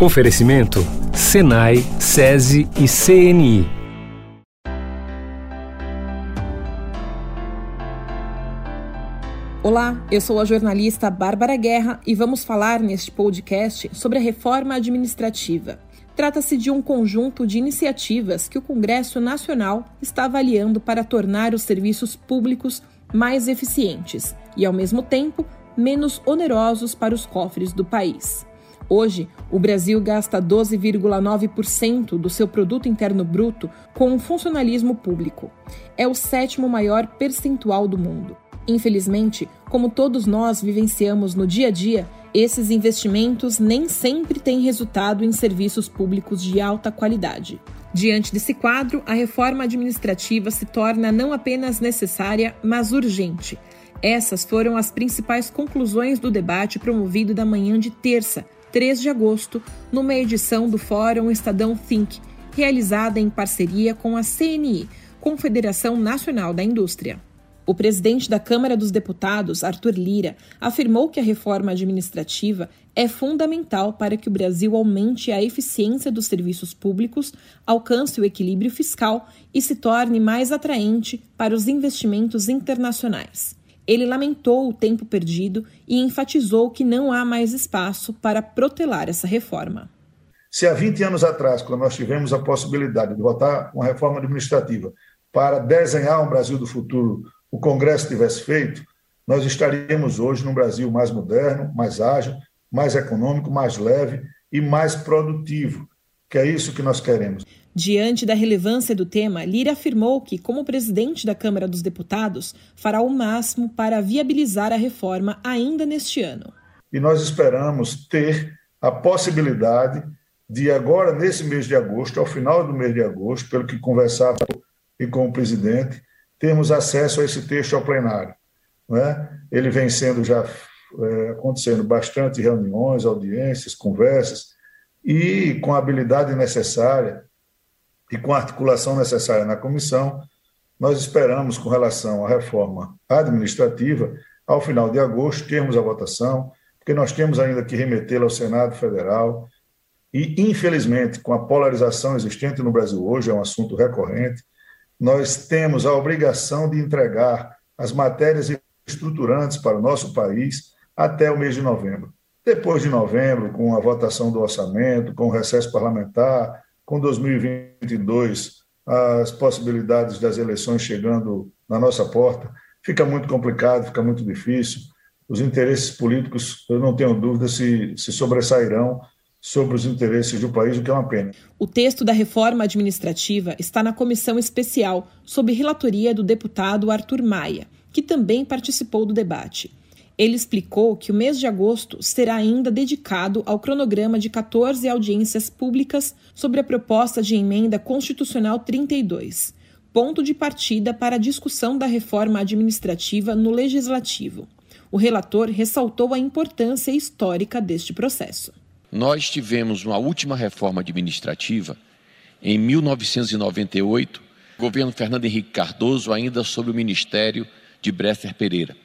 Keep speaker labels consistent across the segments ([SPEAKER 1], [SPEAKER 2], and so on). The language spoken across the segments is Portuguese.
[SPEAKER 1] Oferecimento: Senai, SESI e CNI.
[SPEAKER 2] Olá, eu sou a jornalista Bárbara Guerra e vamos falar neste podcast sobre a reforma administrativa. Trata-se de um conjunto de iniciativas que o Congresso Nacional está avaliando para tornar os serviços públicos mais eficientes e, ao mesmo tempo, menos onerosos para os cofres do país. Hoje, o Brasil gasta 12,9% do seu produto interno bruto com o funcionalismo público. É o sétimo maior percentual do mundo. Infelizmente, como todos nós vivenciamos no dia a dia, esses investimentos nem sempre têm resultado em serviços públicos de alta qualidade. Diante desse quadro, a reforma administrativa se torna não apenas necessária, mas urgente. Essas foram as principais conclusões do debate promovido da manhã de terça, 3 de agosto, numa edição do Fórum Estadão Think, realizada em parceria com a CNI, Confederação Nacional da Indústria. O presidente da Câmara dos Deputados, Arthur Lira, afirmou que a reforma administrativa é fundamental para que o Brasil aumente a eficiência dos serviços públicos, alcance o equilíbrio fiscal e se torne mais atraente para os investimentos internacionais. Ele lamentou o tempo perdido e enfatizou que não há mais espaço para protelar essa reforma.
[SPEAKER 3] Se há 20 anos atrás, quando nós tivemos a possibilidade de votar uma reforma administrativa para desenhar um Brasil do futuro, o Congresso tivesse feito, nós estaríamos hoje num Brasil mais moderno, mais ágil, mais econômico, mais leve e mais produtivo, que é isso que nós queremos.
[SPEAKER 2] Diante da relevância do tema, Lira afirmou que, como presidente da Câmara dos Deputados, fará o máximo para viabilizar a reforma ainda neste ano.
[SPEAKER 3] E nós esperamos ter a possibilidade de, agora, nesse mês de agosto, ao final do mês de agosto, pelo que conversava e com o presidente, termos acesso a esse texto ao plenário. Não é? Ele vem sendo já é, acontecendo bastante reuniões, audiências, conversas, e com a habilidade necessária e com a articulação necessária na comissão, nós esperamos, com relação à reforma administrativa, ao final de agosto, termos a votação, porque nós temos ainda que remetê-la ao Senado Federal. E, infelizmente, com a polarização existente no Brasil hoje, é um assunto recorrente, nós temos a obrigação de entregar as matérias estruturantes para o nosso país até o mês de novembro. Depois de novembro, com a votação do orçamento, com o recesso parlamentar, com 2022 as possibilidades das eleições chegando na nossa porta, fica muito complicado, fica muito difícil. Os interesses políticos, eu não tenho dúvida se, se sobressairão sobre os interesses do país, o que é uma pena.
[SPEAKER 2] O texto da reforma administrativa está na comissão especial, sob relatoria do deputado Arthur Maia, que também participou do debate. Ele explicou que o mês de agosto será ainda dedicado ao cronograma de 14 audiências públicas sobre a proposta de emenda constitucional 32, ponto de partida para a discussão da reforma administrativa no legislativo. O relator ressaltou a importância histórica deste processo.
[SPEAKER 4] Nós tivemos uma última reforma administrativa em 1998, governo Fernando Henrique Cardoso, ainda sob o ministério de Bresser Pereira.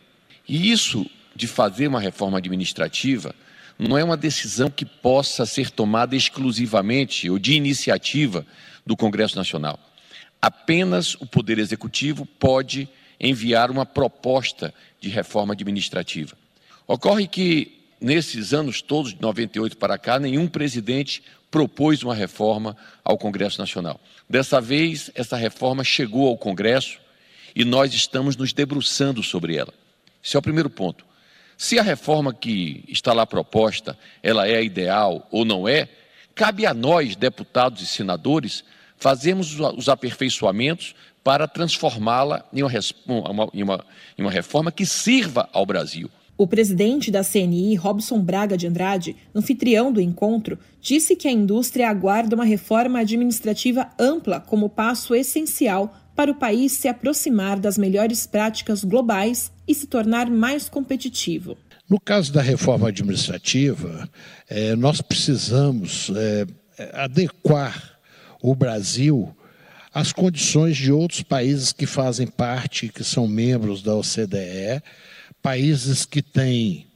[SPEAKER 4] E isso de fazer uma reforma administrativa não é uma decisão que possa ser tomada exclusivamente ou de iniciativa do Congresso Nacional. Apenas o Poder Executivo pode enviar uma proposta de reforma administrativa. Ocorre que, nesses anos todos, de 98 para cá, nenhum presidente propôs uma reforma ao Congresso Nacional. Dessa vez, essa reforma chegou ao Congresso e nós estamos nos debruçando sobre ela. Esse é o primeiro ponto. Se a reforma que está lá proposta, ela é ideal ou não é, cabe a nós, deputados e senadores, fazermos os aperfeiçoamentos para transformá-la em em, em uma reforma que sirva ao Brasil.
[SPEAKER 2] O presidente da CNI, Robson Braga de Andrade, anfitrião do encontro, disse que a indústria aguarda uma reforma administrativa ampla como passo essencial para o país se aproximar das melhores práticas globais e se tornar mais competitivo.
[SPEAKER 5] No caso da reforma administrativa, é, nós precisamos é, adequar o Brasil às condições de outros países que fazem parte, que são membros da OCDE, países que têm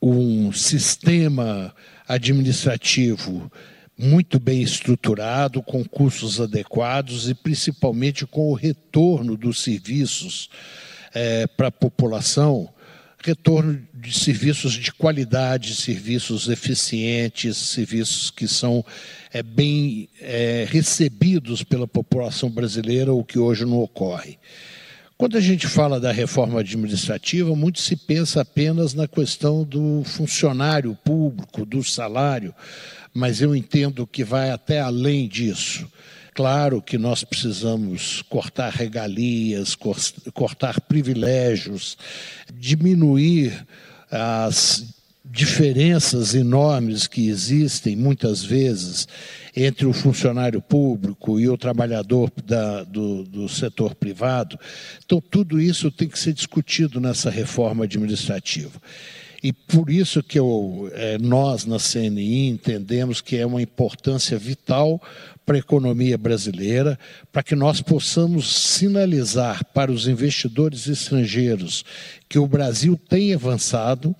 [SPEAKER 5] um sistema administrativo muito bem estruturado, com custos adequados e principalmente com o retorno dos serviços é, para a população retorno de serviços de qualidade, serviços eficientes, serviços que são é, bem é, recebidos pela população brasileira, o que hoje não ocorre. Quando a gente fala da reforma administrativa, muito se pensa apenas na questão do funcionário público, do salário, mas eu entendo que vai até além disso. Claro que nós precisamos cortar regalias, cortar privilégios, diminuir as diferenças enormes que existem, muitas vezes, entre o funcionário público e o trabalhador da, do, do, setor privado. Então, tudo isso tem que ser discutido nessa reforma administrativa. E por isso que eu, é, nós, na CNI, entendemos que é uma importância vital para a economia brasileira, para que nós possamos sinalizar para os investidores estrangeiros que o Brasil tem avançado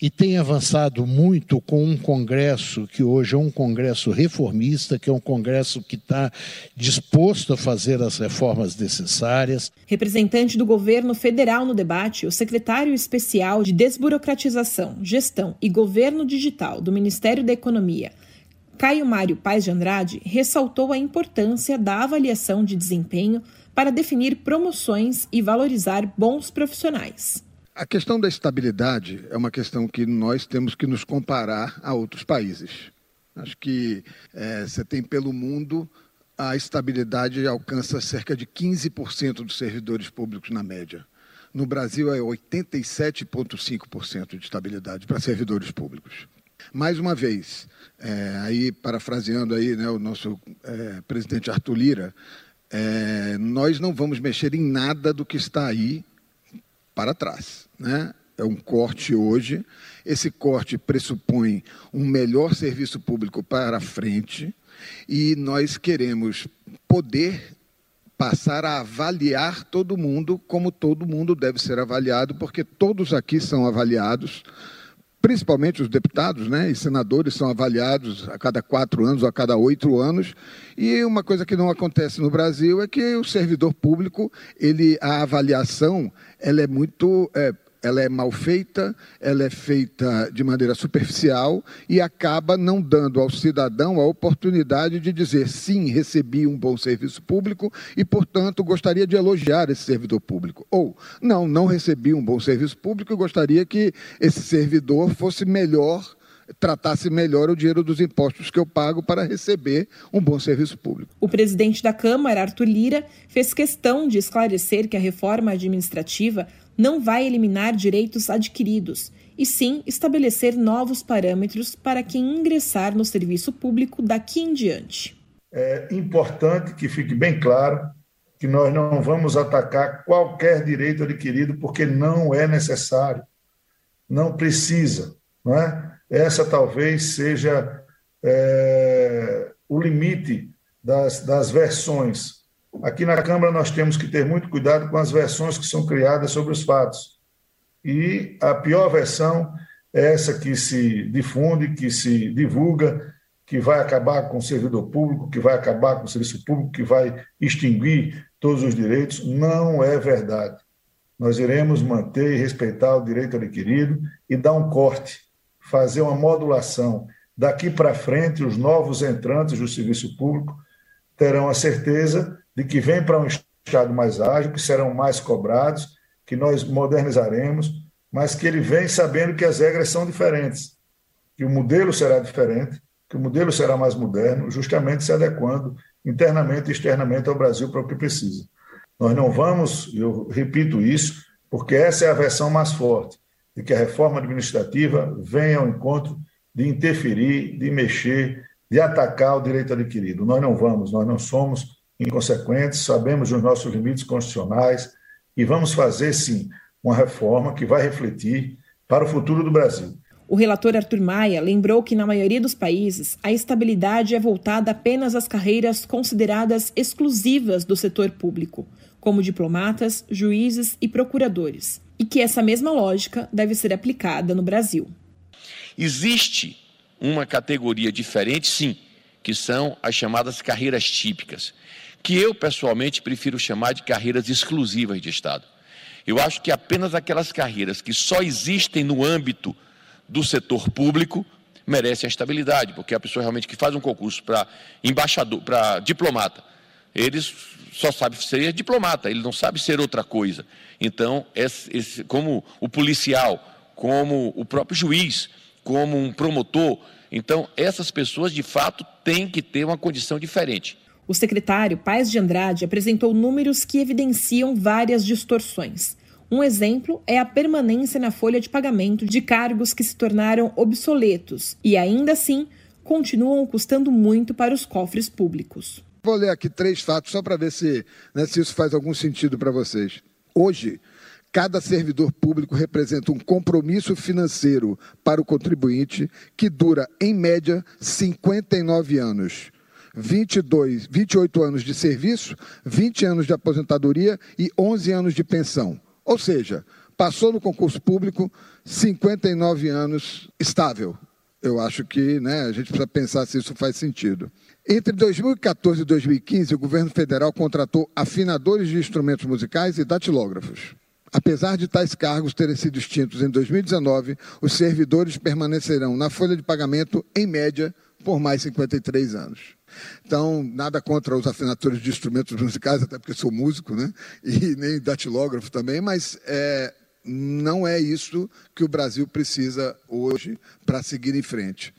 [SPEAKER 5] e tem avançado muito com um Congresso que hoje é um Congresso reformista, que é um Congresso que está disposto a fazer as reformas necessárias.
[SPEAKER 2] Representante do governo federal no debate, o secretário especial de Desburocratização, Gestão e Governo Digital do Ministério da Economia, Caio Mário Paz de Andrade ressaltou a importância da avaliação de desempenho para definir promoções e valorizar bons profissionais.
[SPEAKER 6] A questão da estabilidade é uma questão que nós temos que nos comparar a outros países. Acho que é, você tem pelo mundo a estabilidade alcança cerca de 15% dos servidores públicos na média. No Brasil é 87,5% de estabilidade para servidores públicos. Mais uma vez, é, aí parafraseando aí, né, o nosso é, presidente Arthur Lira, é, nós não vamos mexer em nada do que está aí para trás. Né? É um corte hoje. Esse corte pressupõe um melhor serviço público para frente e nós queremos poder passar a avaliar todo mundo como todo mundo deve ser avaliado, porque todos aqui são avaliados principalmente os deputados né, e senadores são avaliados a cada quatro anos ou a cada oito anos. E uma coisa que não acontece no Brasil é que o servidor público, ele, a avaliação ela é muito é, ela é mal feita, ela é feita de maneira superficial e acaba não dando ao cidadão a oportunidade de dizer sim, recebi um bom serviço público e, portanto, gostaria de elogiar esse servidor público. Ou, não, não recebi um bom serviço público e gostaria que esse servidor fosse melhor tratasse melhor o dinheiro dos impostos que eu pago para receber um bom serviço público.
[SPEAKER 2] O presidente da Câmara, Arthur Lira, fez questão de esclarecer que a reforma administrativa não vai eliminar direitos adquiridos, e sim estabelecer novos parâmetros para quem ingressar no serviço público daqui em diante.
[SPEAKER 3] É importante que fique bem claro que nós não vamos atacar qualquer direito adquirido porque não é necessário, não precisa. Não é? Essa talvez seja é, o limite das, das versões Aqui na Câmara nós temos que ter muito cuidado com as versões que são criadas sobre os fatos. E a pior versão é essa que se difunde, que se divulga, que vai acabar com o servidor público, que vai acabar com o serviço público, que vai extinguir todos os direitos. Não é verdade. Nós iremos manter e respeitar o direito adquirido e dar um corte, fazer uma modulação. Daqui para frente, os novos entrantes do serviço público terão a certeza de que vem para um Estado mais ágil, que serão mais cobrados, que nós modernizaremos, mas que ele vem sabendo que as regras são diferentes, que o modelo será diferente, que o modelo será mais moderno, justamente se adequando internamente e externamente ao Brasil para o que precisa. Nós não vamos, eu repito isso, porque essa é a versão mais forte, de que a reforma administrativa venha ao encontro de interferir, de mexer, de atacar o direito adquirido. Nós não vamos, nós não somos inconsequentes, sabemos dos nossos limites constitucionais e vamos fazer, sim, uma reforma que vai refletir para o futuro do Brasil.
[SPEAKER 2] O relator Arthur Maia lembrou que, na maioria dos países, a estabilidade é voltada apenas às carreiras consideradas exclusivas do setor público, como diplomatas, juízes e procuradores, e que essa mesma lógica deve ser aplicada no Brasil.
[SPEAKER 4] Existe uma categoria diferente, sim, que são as chamadas carreiras típicas, que eu pessoalmente prefiro chamar de carreiras exclusivas de Estado. Eu acho que apenas aquelas carreiras que só existem no âmbito do setor público merecem a estabilidade, porque a pessoa realmente que faz um concurso para embaixador, para diplomata, ele só sabe ser diplomata, ele não sabe ser outra coisa. Então, esse, esse, como o policial, como o próprio juiz, como um promotor, então essas pessoas de fato têm que ter uma condição diferente.
[SPEAKER 2] O secretário Paes de Andrade apresentou números que evidenciam várias distorções. Um exemplo é a permanência na folha de pagamento de cargos que se tornaram obsoletos e, ainda assim, continuam custando muito para os cofres públicos.
[SPEAKER 6] Vou ler aqui três fatos só para ver se, né, se isso faz algum sentido para vocês. Hoje, cada servidor público representa um compromisso financeiro para o contribuinte que dura, em média, 59 anos. 22, 28 anos de serviço, 20 anos de aposentadoria e 11 anos de pensão. Ou seja, passou no concurso público 59 anos estável. Eu acho que né, a gente precisa pensar se isso faz sentido. Entre 2014 e 2015, o governo federal contratou afinadores de instrumentos musicais e datilógrafos. Apesar de tais cargos terem sido extintos em 2019, os servidores permanecerão na folha de pagamento, em média, por mais 53 anos. Então, nada contra os afinadores de instrumentos musicais, até porque sou músico, né? E nem datilógrafo também, mas é, não é isso que o Brasil precisa hoje para seguir em frente.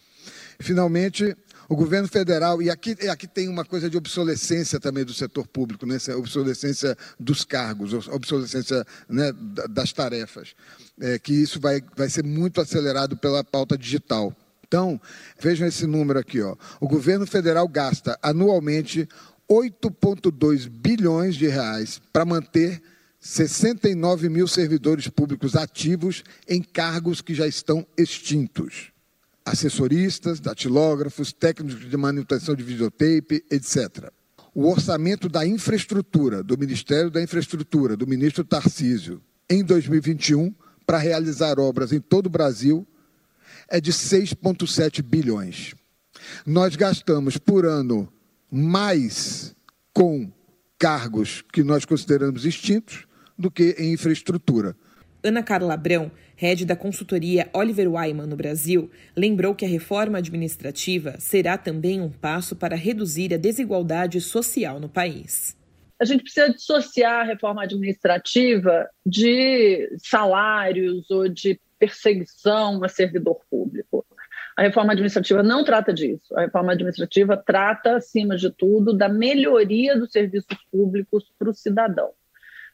[SPEAKER 6] Finalmente, o governo federal, e aqui, aqui tem uma coisa de obsolescência também do setor público, né? obsolescência dos cargos, obsolescência né, das tarefas, é, que isso vai, vai ser muito acelerado pela pauta digital. Então, vejam esse número aqui. Ó. O governo federal gasta anualmente 8,2 bilhões de reais para manter 69 mil servidores públicos ativos em cargos que já estão extintos. Assessoristas, datilógrafos, técnicos de manutenção de videotape, etc. O orçamento da infraestrutura, do Ministério da Infraestrutura, do ministro Tarcísio, em 2021, para realizar obras em todo o Brasil, é de 6,7 bilhões. Nós gastamos por ano mais com cargos que nós consideramos extintos do que em infraestrutura.
[SPEAKER 2] Ana Carla Abrão, head da consultoria Oliver Wyman no Brasil, lembrou que a reforma administrativa será também um passo para reduzir a desigualdade social no país.
[SPEAKER 7] A gente precisa dissociar a reforma administrativa de salários ou de perseguição a servidor público. A reforma administrativa não trata disso. A reforma administrativa trata, acima de tudo, da melhoria dos serviços públicos para o cidadão.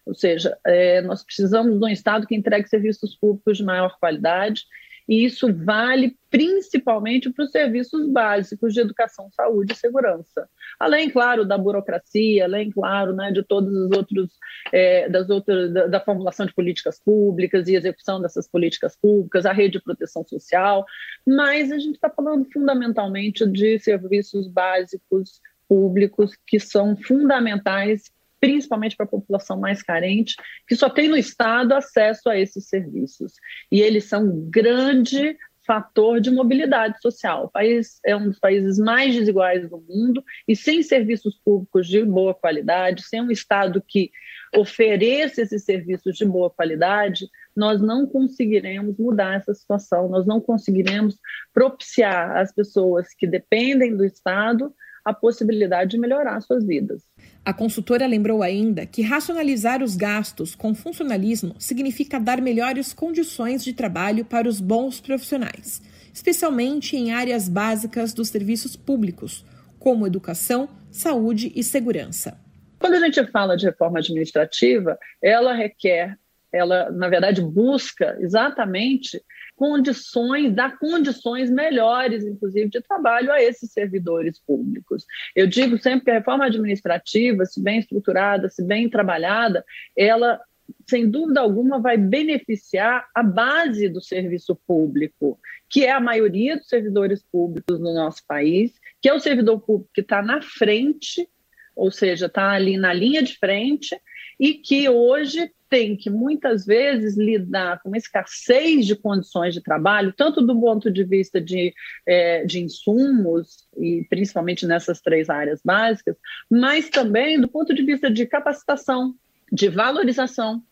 [SPEAKER 7] Ou seja, é, nós precisamos de um Estado que entregue serviços públicos de maior qualidade e isso vale principalmente para os serviços básicos de educação, saúde e segurança. Além, claro, da burocracia, além, claro, né, de todos os outros, é, das outras, da, da, formulação de políticas públicas e execução dessas políticas públicas, a rede de proteção social, mas a gente está falando fundamentalmente de serviços básicos públicos que são fundamentais principalmente para a população mais carente, que só tem no Estado acesso a esses serviços. E eles são um grande fator de mobilidade social. O país é um dos países mais desiguais do mundo e sem serviços públicos de boa qualidade, sem um Estado que ofereça esses serviços de boa qualidade, nós não conseguiremos mudar essa situação, nós não conseguiremos propiciar às pessoas que dependem do Estado a possibilidade de melhorar suas vidas.
[SPEAKER 2] A consultora lembrou ainda que racionalizar os gastos com funcionalismo significa dar melhores condições de trabalho para os bons profissionais, especialmente em áreas básicas dos serviços públicos, como educação, saúde e segurança.
[SPEAKER 7] Quando a gente fala de reforma administrativa, ela requer, ela na verdade busca exatamente condições, dar condições melhores, inclusive, de trabalho a esses servidores públicos. Eu digo sempre que a reforma administrativa, se bem estruturada, se bem trabalhada, ela sem dúvida alguma, vai beneficiar a base do serviço público, que é a maioria dos servidores públicos no nosso país, que é o servidor público que está na frente, ou seja, está ali na linha de frente, e que hoje tem que muitas vezes lidar com uma escassez de condições de trabalho, tanto do ponto de vista de, é, de insumos, e principalmente nessas três áreas básicas, mas também do ponto de vista de capacitação, de valorização,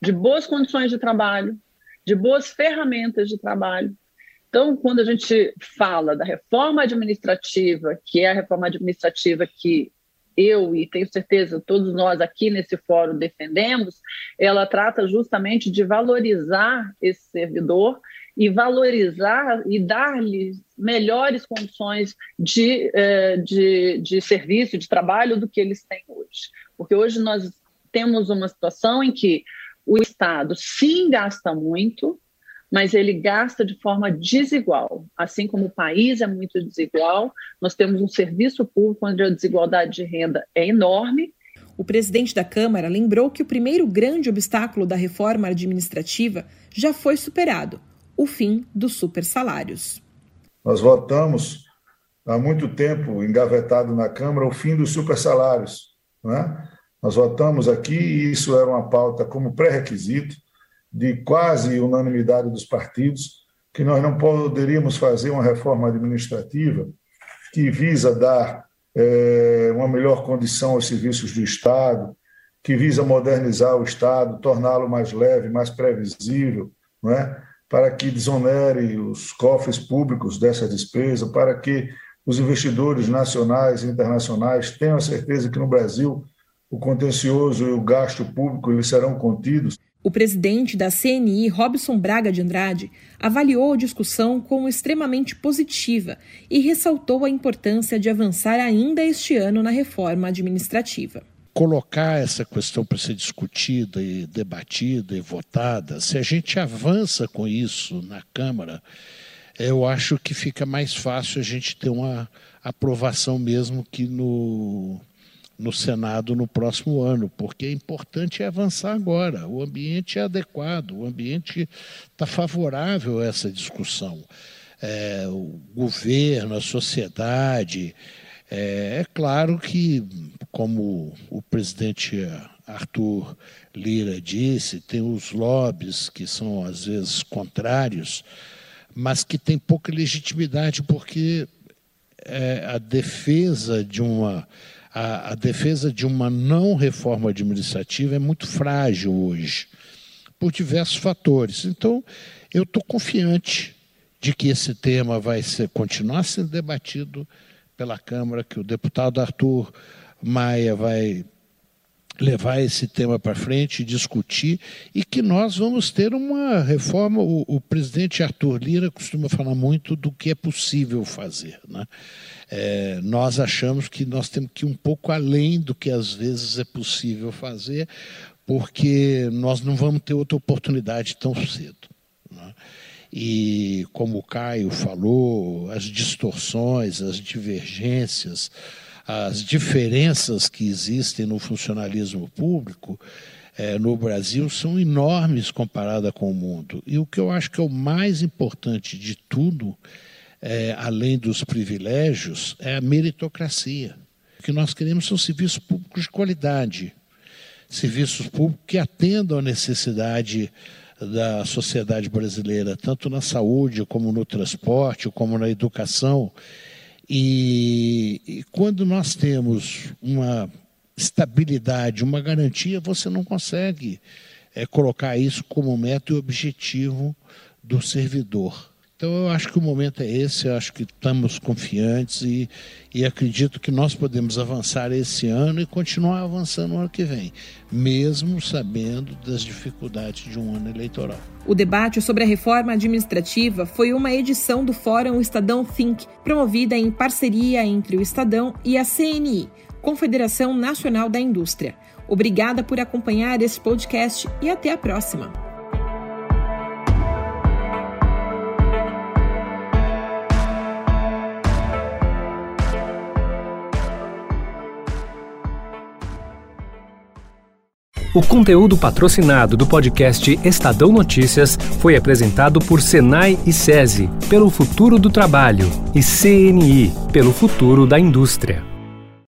[SPEAKER 7] de boas condições de trabalho, de boas ferramentas de trabalho. Então, quando a gente fala da reforma administrativa, que é a reforma administrativa que eu e tenho certeza todos nós aqui nesse fórum defendemos, ela trata justamente de valorizar esse servidor e valorizar e dar-lhe melhores condições de, eh, de, de serviço, de trabalho do que eles têm hoje. Porque hoje nós temos uma situação em que o Estado sim gasta muito, mas ele gasta de forma desigual. Assim como o país é muito desigual, nós temos um serviço público onde a desigualdade de renda é enorme.
[SPEAKER 2] O presidente da Câmara lembrou que o primeiro grande obstáculo da reforma administrativa já foi superado: o fim dos supersalários.
[SPEAKER 3] Nós votamos há muito tempo, engavetado na Câmara, o fim dos supersalários. Né? Nós votamos aqui, e isso era uma pauta como pré-requisito, de quase unanimidade dos partidos, que nós não poderíamos fazer uma reforma administrativa que visa dar é, uma melhor condição aos serviços do Estado, que visa modernizar o Estado, torná-lo mais leve, mais previsível, não é? para que desonere os cofres públicos dessa despesa, para que os investidores nacionais e internacionais tenham a certeza que no Brasil o contencioso e o gasto público eles serão contidos.
[SPEAKER 2] O presidente da CNI, Robson Braga de Andrade, avaliou a discussão como extremamente positiva e ressaltou a importância de avançar ainda este ano na reforma administrativa.
[SPEAKER 5] Colocar essa questão para ser discutida e debatida e votada, se a gente avança com isso na Câmara, eu acho que fica mais fácil a gente ter uma aprovação mesmo que no no Senado no próximo ano, porque é importante avançar agora. O ambiente é adequado, o ambiente está favorável a essa discussão. É, o governo, a sociedade. É, é claro que, como o presidente Arthur Lira disse, tem os lobbies que são às vezes contrários, mas que tem pouca legitimidade porque é, a defesa de uma a, a defesa de uma não reforma administrativa é muito frágil hoje, por diversos fatores. Então, eu estou confiante de que esse tema vai ser, continuar sendo debatido pela Câmara, que o deputado Arthur Maia vai levar esse tema para frente, discutir e que nós vamos ter uma reforma. O, o, presidente Arthur Lira costuma falar muito do que é possível fazer. Né? É, nós achamos que nós temos que ir um pouco além do que às vezes é possível fazer, porque nós não vamos ter outra oportunidade tão cedo. Né? E como o Caio falou, as distorções, as divergências, as diferenças que existem no funcionalismo público é, no Brasil são enormes comparada com o mundo. E o que eu acho que é o mais importante de tudo, é, além dos privilégios, é a meritocracia. O que nós queremos são serviços públicos de qualidade, serviços públicos que atendam à necessidade da sociedade brasileira, tanto na saúde, como no transporte, como na educação. E, e quando nós temos uma estabilidade, uma garantia, você não consegue é, colocar isso como meta e objetivo do servidor. Então, eu acho que o momento é esse, eu acho que estamos confiantes e, e acredito que nós podemos avançar esse ano e continuar avançando no ano que vem, mesmo sabendo das dificuldades de um ano eleitoral.
[SPEAKER 2] O debate sobre a reforma administrativa foi uma edição do Fórum Estadão Think, promovida em parceria entre o Estadão e a CNI, Confederação Nacional da Indústria. Obrigada por acompanhar esse podcast e até a próxima.
[SPEAKER 1] O conteúdo patrocinado do podcast Estadão Notícias foi apresentado por Senai e SESI, pelo futuro do trabalho, e CNI, pelo futuro da indústria.